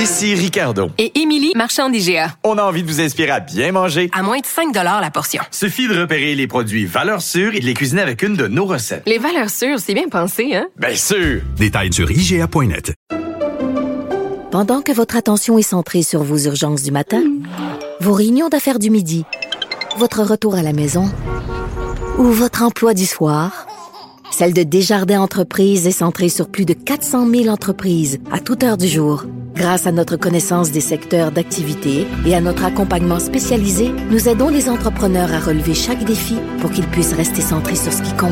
Ici Ricardo. Et Émilie, marchand d'IGA. On a envie de vous inspirer à bien manger. À moins de 5 la portion. Suffit de repérer les produits valeurs sûres et de les cuisiner avec une de nos recettes. Les valeurs sûres, c'est bien pensé, hein? Bien sûr! Détails sur IGA.net. Pendant que votre attention est centrée sur vos urgences du matin, vos réunions d'affaires du midi, votre retour à la maison ou votre emploi du soir, celle de Desjardins Entreprises est centrée sur plus de 400 000 entreprises à toute heure du jour. Grâce à notre connaissance des secteurs d'activité et à notre accompagnement spécialisé, nous aidons les entrepreneurs à relever chaque défi pour qu'ils puissent rester centrés sur ce qui compte,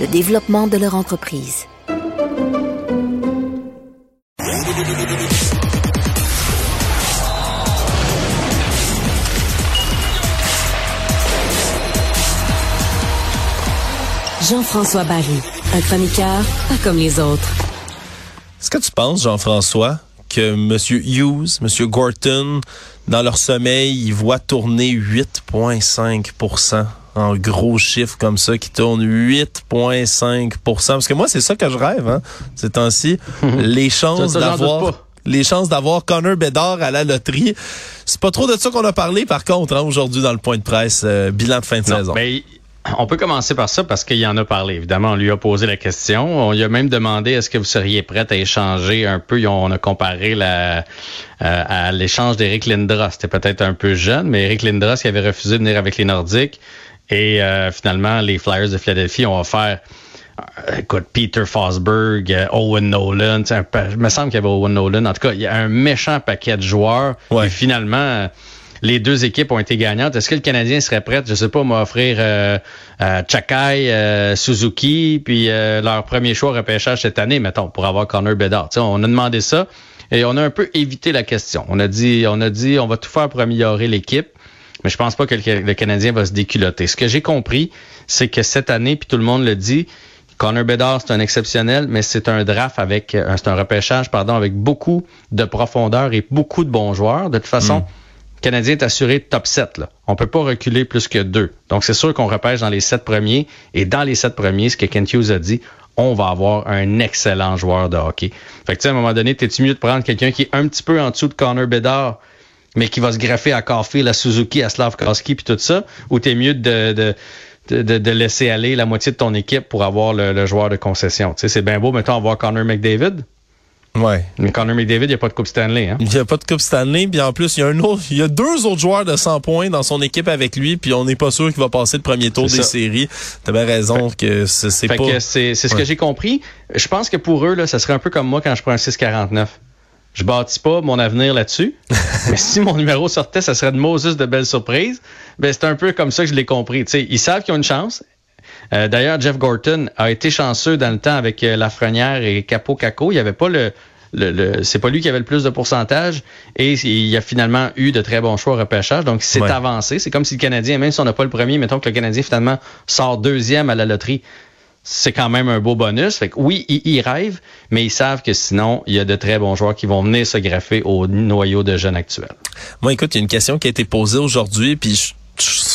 le développement de leur entreprise. Jean-François Barry, un chroniqueur pas comme les autres. Est-ce que tu penses, Jean-François, que M. Hughes, M. Gorton, dans leur sommeil, ils voient tourner 8,5% en gros chiffres comme ça qui tournent 8,5% Parce que moi, c'est ça que je rêve, hein, ces temps-ci. les chances d'avoir les chances d'avoir Connor Bedard à la loterie. C'est pas trop de ça qu'on a parlé, par contre, hein, aujourd'hui dans le point de presse, euh, bilan de fin de saison. Ben, on peut commencer par ça parce qu'il en a parlé. Évidemment, on lui a posé la question. On lui a même demandé est-ce que vous seriez prête à échanger un peu? On a comparé la, euh, à l'échange d'Eric Lindros. C'était peut-être un peu jeune, mais Eric Lindros qui avait refusé de venir avec les Nordiques. Et euh, finalement, les Flyers de Philadelphie ont offert euh, écoute, Peter Fosberg, Owen Nolan, il me semble qu'il y avait Owen Nolan. En tout cas, il y a un méchant paquet de joueurs. Et finalement, les deux équipes ont été gagnantes. Est-ce que le Canadien serait prêt, je sais pas, à m'offrir euh, euh, Chakai, euh, Suzuki, puis euh, leur premier choix repêchage cette année, mettons, pour avoir Connor Bedard? on a demandé ça et on a un peu évité la question. On a dit, on a dit, on va tout faire pour améliorer l'équipe. Mais je pense pas que le, Canadien va se déculotter. Ce que j'ai compris, c'est que cette année, puis tout le monde le dit, Connor Bedard, c'est un exceptionnel, mais c'est un draft avec, c'est un repêchage, pardon, avec beaucoup de profondeur et beaucoup de bons joueurs. De toute façon, hmm. Canadien est assuré top 7. Là. On peut pas reculer plus que deux. Donc, c'est sûr qu'on repêche dans les sept premiers. Et dans les sept premiers, ce que Kent Hughes a dit, on va avoir un excellent joueur de hockey. Fait que, à un moment donné, t'es-tu mieux de prendre quelqu'un qui est un petit peu en dessous de Connor Bedard, mais qui va se greffer à Caulfield, la Suzuki, à Slavkowski, puis tout ça, ou t'es mieux de, de de, laisser aller la moitié de ton équipe pour avoir le, joueur de concession? Tu c'est bien beau, mettons, avoir Connor McDavid. Ouais. Mais Connor McDavid, il n'y a pas de Coupe Stanley. Hein? Il n'y a pas de Coupe Stanley. Puis en plus, il y a un autre, il y a deux autres joueurs de 100 points dans son équipe avec lui. Puis on n'est pas sûr qu'il va passer le premier tour des séries. Tu bien raison que c'est pas. C'est ce que j'ai compris. Je pense que pour eux, là, ça serait un peu comme moi quand je prends un 649. Je bâtis pas mon avenir là-dessus. mais si mon numéro sortait, ça serait de Moses de belles surprises. Ben, c'est un peu comme ça que je l'ai compris. sais, ils savent qu'ils ont une chance. Euh, d'ailleurs, Jeff Gorton a été chanceux dans le temps avec euh, Lafrenière et Capo Caco. Il n'y avait pas le, le, c'est pas lui qui avait le plus de pourcentage et il a finalement eu de très bons choix au repêchage. Donc, c'est avancé. C'est comme si le Canadien, même si on n'a pas le premier, mettons que le Canadien finalement sort deuxième à la loterie, c'est quand même un beau bonus. Fait que oui, ils, rêvent, mais ils savent que sinon, il y a de très bons joueurs qui vont venir se greffer au noyau de jeunes actuels. Moi, écoute, il y a une question qui a été posée aujourd'hui, puis je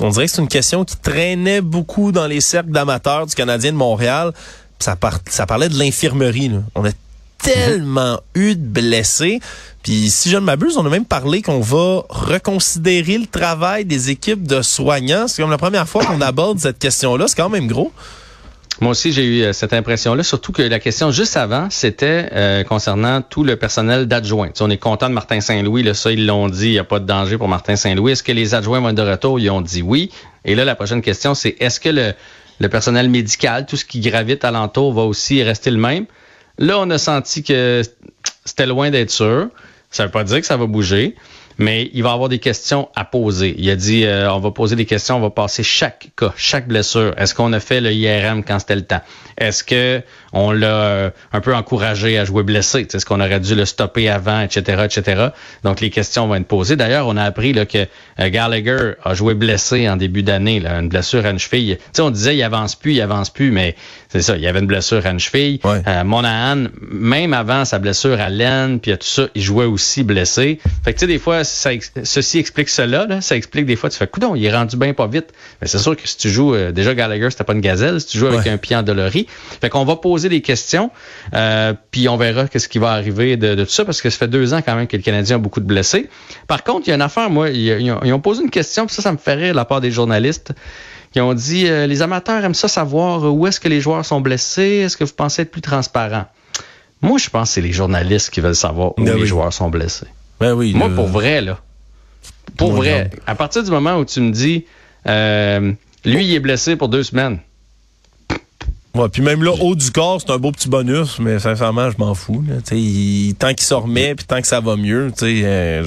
on dirait que c'est une question qui traînait beaucoup dans les cercles d'amateurs du Canadien de Montréal. Ça, parlait de l'infirmerie. On a tellement eu de blessés. Puis si je ne m'abuse, on a même parlé qu'on va reconsidérer le travail des équipes de soignants. C'est comme la première fois qu'on aborde cette question-là. C'est quand même gros. Moi aussi, j'ai eu euh, cette impression-là, surtout que la question juste avant, c'était euh, concernant tout le personnel d'adjoint. on est content de Martin Saint-Louis, ça, ils l'ont dit, il n'y a pas de danger pour Martin Saint-Louis. Est-ce que les adjoints vont être de retour? Ils ont dit oui. Et là, la prochaine question, c'est est-ce que le, le personnel médical, tout ce qui gravite alentour, va aussi rester le même? Là, on a senti que c'était loin d'être sûr. Ça ne veut pas dire que ça va bouger mais il va avoir des questions à poser. Il a dit, euh, on va poser des questions, on va passer chaque cas, chaque blessure. Est-ce qu'on a fait le IRM quand c'était le temps? Est-ce que on l'a euh, un peu encouragé à jouer blessé? Est-ce qu'on aurait dû le stopper avant, etc., etc.? Donc, les questions vont être posées. D'ailleurs, on a appris là, que euh, Gallagher a joué blessé en début d'année, une blessure à une cheville. sais, on disait, il avance plus, il avance plus, mais c'est ça, il y avait une blessure à une cheville. Monahan, même avant sa blessure à l'aine, puis tout ça, il jouait aussi blessé. Fait que, tu sais, des fois, ça, ceci explique cela. Là. Ça explique des fois, tu fais, coudon, il est rendu bien pas vite. Mais c'est sûr que si tu joues, euh, déjà Gallagher, c'était pas une gazelle. Si tu joues avec un pied endolori. Fait qu'on va poser des questions, euh, puis on verra qu'est-ce qui va arriver de, tout ça, parce que ça fait deux ans quand même que le Canadien a beaucoup de blessés. Par contre, il y a une affaire, moi, ils, ont, posé une question, puis ça, ça me fait rire de la part des journalistes qui ont dit euh, les amateurs aiment ça savoir où est-ce que les joueurs sont blessés, est-ce que vous pensez être plus transparent? Moi, je pense que c'est les journalistes qui veulent savoir où ben les joueurs sont blessés. Ben oui, Moi, pour vrai, là. Pour vrai. À partir du moment où tu me dis euh, lui, il est blessé pour deux semaines. Ouais, puis même là, haut du corps, c'est un beau petit bonus, mais sincèrement, je m'en fous. Là. tant qu'il se remet, puis tant que ça va mieux, euh,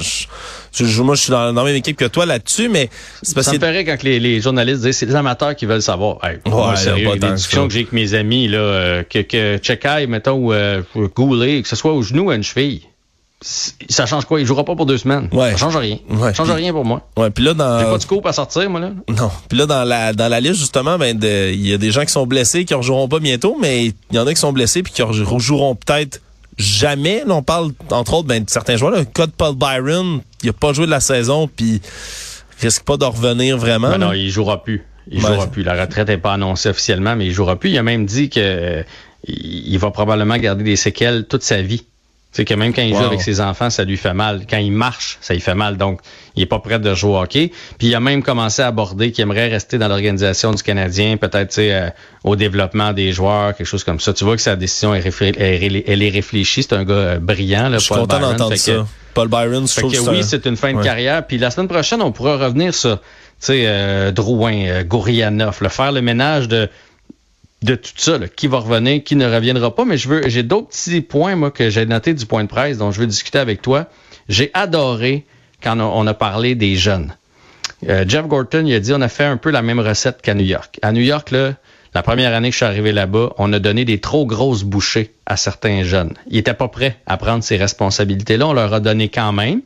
je, moi, je suis dans, la même équipe que toi là-dessus, mais c'est parce. Ça me ferait quand les, les journalistes disent, c'est les amateurs qui veulent savoir. Hey, ouais, sérieux, des discussions que j'ai avec mes amis, là, euh, que, que Chekai, mettons, ou euh, Goulet, que ce soit au genou ou à une cheville, ça change quoi? Il jouera pas pour deux semaines. Ouais. Ça change rien. Ça change rien pour moi. Ouais, puis là dans J'ai pas de scoop à sortir moi là. Non. Puis là dans la dans la liste justement ben il y a des gens qui sont blessés qui ne rejoueront pas bientôt mais il y en a qui sont blessés puis qui rejoueront peut-être jamais. Là, on parle entre autres ben, de certains joueurs le cas de Paul Byron, il a pas joué de la saison puis risque pas de revenir vraiment. Ben non, il jouera plus. Il jouera plus. La retraite n'est pas annoncée officiellement mais il jouera plus. Il a même dit que euh, il va probablement garder des séquelles toute sa vie. C'est que même quand il joue avec ses enfants, ça lui fait mal. Quand il marche, ça lui fait mal. Donc, il est pas prêt de jouer au hockey. Puis il a même commencé à aborder qu'il aimerait rester dans l'organisation du Canadien, peut-être euh, au développement des joueurs, quelque chose comme ça. Tu vois que sa décision est elle est réfléchie. C'est un gars euh, brillant. Là, je suis content d'entendre ça. Paul Byron, je trouve que oui, c'est une fin de carrière. Puis la semaine prochaine, on pourra revenir sur, tu sais, euh, Drouin, euh, Gourianov, faire le ménage de de tout ça, qui va revenir, qui ne reviendra pas. Mais je veux, j'ai d'autres petits points moi que j'ai notés du point de presse dont je veux discuter avec toi. J'ai adoré quand on a parlé des jeunes. Euh, Jeff Gorton, il a dit on a fait un peu la même recette qu'à New York. À New York, là, la première année que je suis arrivé là-bas, on a donné des trop grosses bouchées à certains jeunes. Ils n'étaient pas prêts à prendre ces responsabilités-là. On leur a donné quand même.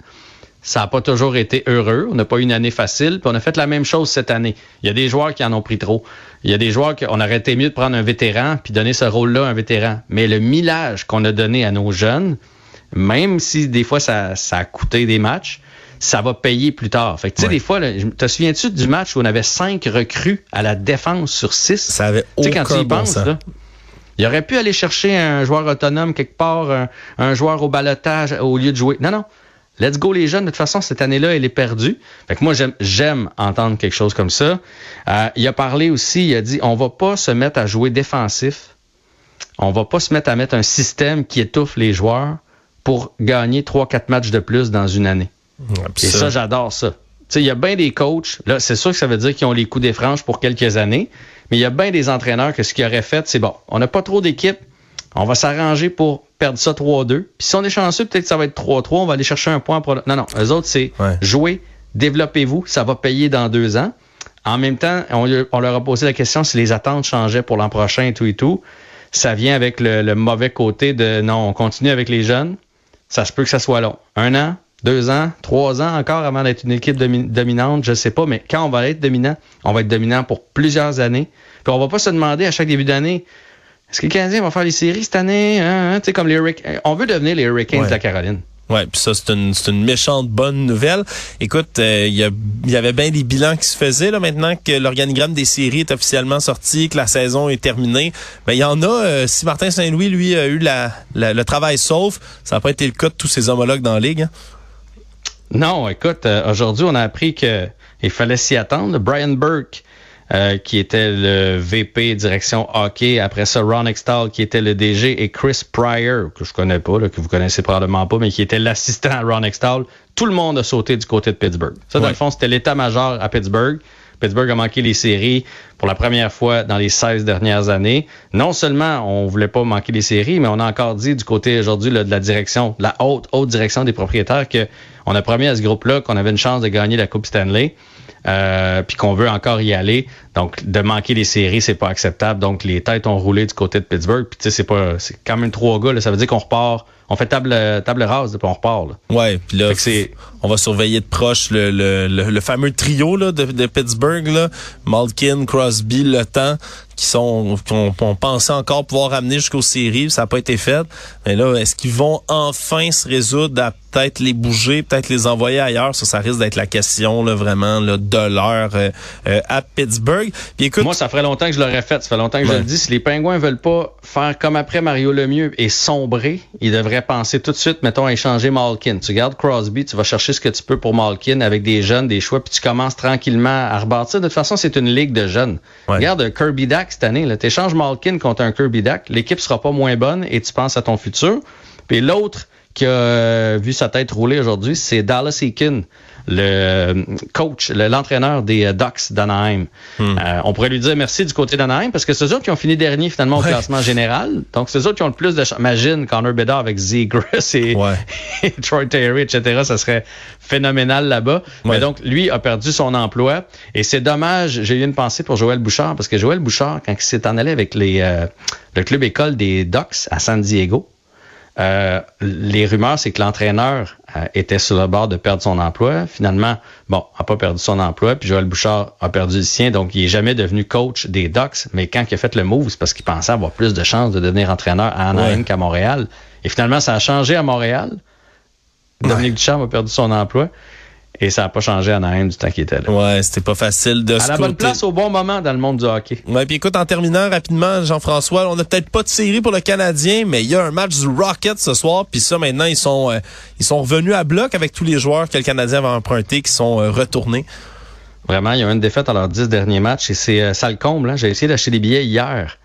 Ça n'a pas toujours été heureux. On n'a pas eu une année facile. Puis on a fait la même chose cette année. Il y a des joueurs qui en ont pris trop. Il y a des joueurs qu'on aurait été mieux de prendre un vétéran puis donner ce rôle-là à un vétéran. Mais le millage qu'on a donné à nos jeunes, même si des fois ça, ça a coûté des matchs, ça va payer plus tard. Fait que, tu sais, des fois, te souviens-tu du match où on avait cinq recrues à la défense sur six? Ça avait aucun quand tu y penses, là, il aurait pu aller chercher un joueur autonome quelque part, un, un joueur au balotage au lieu de jouer. Non, non. Let's go les jeunes. De toute façon, cette année-là, elle est perdue. Fait que moi, j'aime entendre quelque chose comme ça. Euh, il a parlé aussi, il a dit, on va pas se mettre à jouer défensif. On va pas se mettre à mettre un système qui étouffe les joueurs pour gagner 3-4 matchs de plus dans une année. Et ça, j'adore ça. Il y a bien des coachs, là, c'est sûr que ça veut dire qu'ils ont les coups des franges pour quelques années, mais il y a bien des entraîneurs que ce qu'ils auraient fait, c'est bon, on n'a pas trop d'équipe, on va s'arranger pour perdre ça 3-2. Puis si on est chanceux, peut-être que ça va être 3-3, on va aller chercher un point. Pour... Non, non, eux autres, c'est jouer, développez-vous, ça va payer dans deux ans. En même temps, on, leur a posé la question si les attentes changeaient pour l'an prochain et tout et tout. Ça vient avec le, mauvais côté de non, on continue avec les jeunes. Ça se peut que ça soit long. Un an, deux ans, trois ans encore avant d'être une équipe dominante, je sais pas, mais quand on va être dominant, on va être dominant pour plusieurs années. Puis on va pas se demander à chaque début d'année, est-ce que les Canadiens vont faire les séries cette année? Hein, hein? comme les On veut devenir les Hurricanes de la Caroline. Ouais, puis ça c'est une méchante bonne nouvelle. Écoute, euh, il y, avait bien des bilans qui se faisaient là maintenant que l'organigramme des séries est officiellement sorti, que la saison est terminée. Ben il y en a. Euh, si Martin Saint-Louis lui a eu la, le travail sauf, ça n'a pas été le cas de tous ses homologues dans la ligue. Hein? Non, écoute, euh, aujourd'hui on a appris que il fallait s'y attendre. Brian Burke euh, qui était le VP direction hockey. Après ça, Ron Extall, qui était le DG, et Chris Pryor, que je connais pas, là, que vous connaissez probablement pas, mais qui était l'assistant à Ron Extall. Tout le monde a sauté du côté de Pittsburgh. Ça, dans le fond, c'était l'état-major à Pittsburgh. Pittsburgh a manqué les séries pour la première fois dans les 16 dernières années. Non seulement on voulait pas manquer les séries, mais on a encore dit du côté aujourd'hui de la direction, de la haute, haute direction des propriétaires que on a promis à ce groupe-là qu'on avait une chance de gagner la Coupe Stanley euh, puis qu'on veut encore y aller. Donc, de manquer les séries, c'est pas acceptable. Donc, les têtes ont roulé du côté de Pittsburgh. Puis, tu sais, c'est pas, c'est quand même trois gars. Là, ça veut dire qu'on repart, on fait table, table rase, puis on repart. Là. Ouais, puis là, on va surveiller de proche le, le, le, le fameux trio là, de, de Pittsburgh, là, Malkin, Crosby, Le Temps, qui sont qu'on on pensait encore pouvoir amener jusqu'aux séries, ça n'a pas été fait. Mais là, est-ce qu'ils vont enfin se résoudre à peut-être les bouger, peut-être les envoyer ailleurs? Ça, ça risque d'être la question là, vraiment là, de l'heure euh, euh, à Pittsburgh. Puis écoute, Moi, ça ferait longtemps que je l'aurais fait. Ça fait longtemps que je le dis. Si les Pingouins veulent pas faire comme après Mario Lemieux et sombrer, ils devraient penser tout de suite, mettons, à échanger Malkin. Tu gardes Crosby, tu vas chercher ce que tu peux pour Malkin avec des jeunes, des choix, puis tu commences tranquillement à rebâtir. De toute façon, c'est une ligue de jeunes. Ouais. Regarde Kirby Dack cette année. Tu échanges Malkin contre un Kirby Dack. L'équipe sera pas moins bonne et tu penses à ton futur. Puis l'autre qui a euh, vu sa tête rouler aujourd'hui, c'est Dallas Eakin, le euh, coach, le- l'entraîneur des euh, Ducks d'Anaheim. Euh, on pourrait lui dire merci du côté d'Anaheim parce que c'est eux autres qui ont fini dernier finalement au Ouais. classement général. Donc c'est eux autres qui ont le plus de chance. Imagine Connor Bedard avec et, Ouais. et Troy Terry, etc. Ça serait phénoménal là-bas. Ouais. Mais donc lui a perdu son emploi et c'est dommage. J'ai eu une pensée pour Joël Bouchard parce que Joël Bouchard, quand il s'est en allé avec les, euh, le club école des Ducks à San Diego, euh, les rumeurs, c'est que l'entraîneur euh, était sur le bord de perdre son emploi. Finalement, bon, a pas perdu son emploi, puis Joël Bouchard a perdu le sien, donc il est jamais devenu coach des Ducks. Mais quand il a fait le move, c'est parce qu'il pensait avoir plus de chances de devenir entraîneur à Anaheim Ouais. qu'à Montréal. Et finalement, ça a changé à Montréal. Dominique Ducharme a perdu son emploi. Et ça n'a pas changé à Anaheim du temps qu'il était là. ouais, c'était pas facile de À se la bonne place au bon moment dans le monde du hockey. Ouais, puis écoute, en terminant rapidement, Jean-François, on n'a peut-être pas de série pour le Canadien, mais il y a un match du Rocket ce soir, puis ça maintenant ils sont euh, ils sont revenus à bloc avec tous les joueurs que le Canadien avait empruntés qui sont euh, retournés. Vraiment, il y a une défaite à leurs dix derniers matchs et c'est euh, ça le comble. Hein. J'ai essayé d'acheter des billets hier.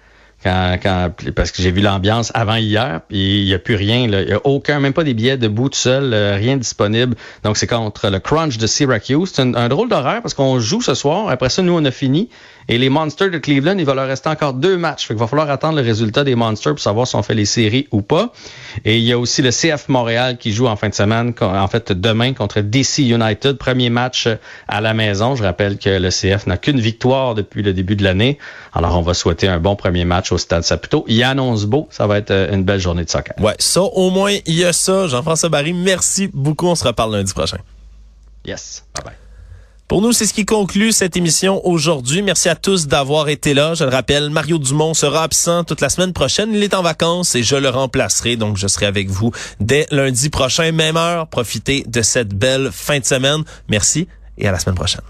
Quand, quand, parce que j'ai vu l'ambiance avant hier, puis il n'y a plus rien. Il n'y a aucun, même pas des billets debout tout seul, euh, rien disponible. Donc c'est contre le Crunch de Syracuse. C'est un, drôle d'horaire parce qu'on joue ce soir. Après ça, nous, on a fini. Et les Monsters de Cleveland, il va leur rester encore deux matchs. Fait qu'il va falloir attendre le résultat des Monsters pour savoir si on fait les séries ou pas. Et il y a aussi le CF Montréal qui joue en fin de semaine, en fait demain contre DC United. Premier match euh, à la maison. Je rappelle que le CF n'a qu'une victoire depuis le début de l'année. Alors on va souhaiter un bon premier match au Stade Saputo. Il annonce beau. Ça va être euh, une belle journée de soccer. Ouais, ça au moins il y a ça. Jean-François Barry, merci beaucoup. On se reparle lundi prochain. Yes. Bye bye. Pour nous, c'est ce qui conclut cette émission aujourd'hui. Merci à tous d'avoir été là. Je le rappelle, Mario Dumont sera absent toute la semaine prochaine. Il est en vacances et je le remplacerai. Donc, je serai avec vous dès lundi prochain, même heure. Profitez de cette belle fin de semaine. Merci et à la semaine prochaine.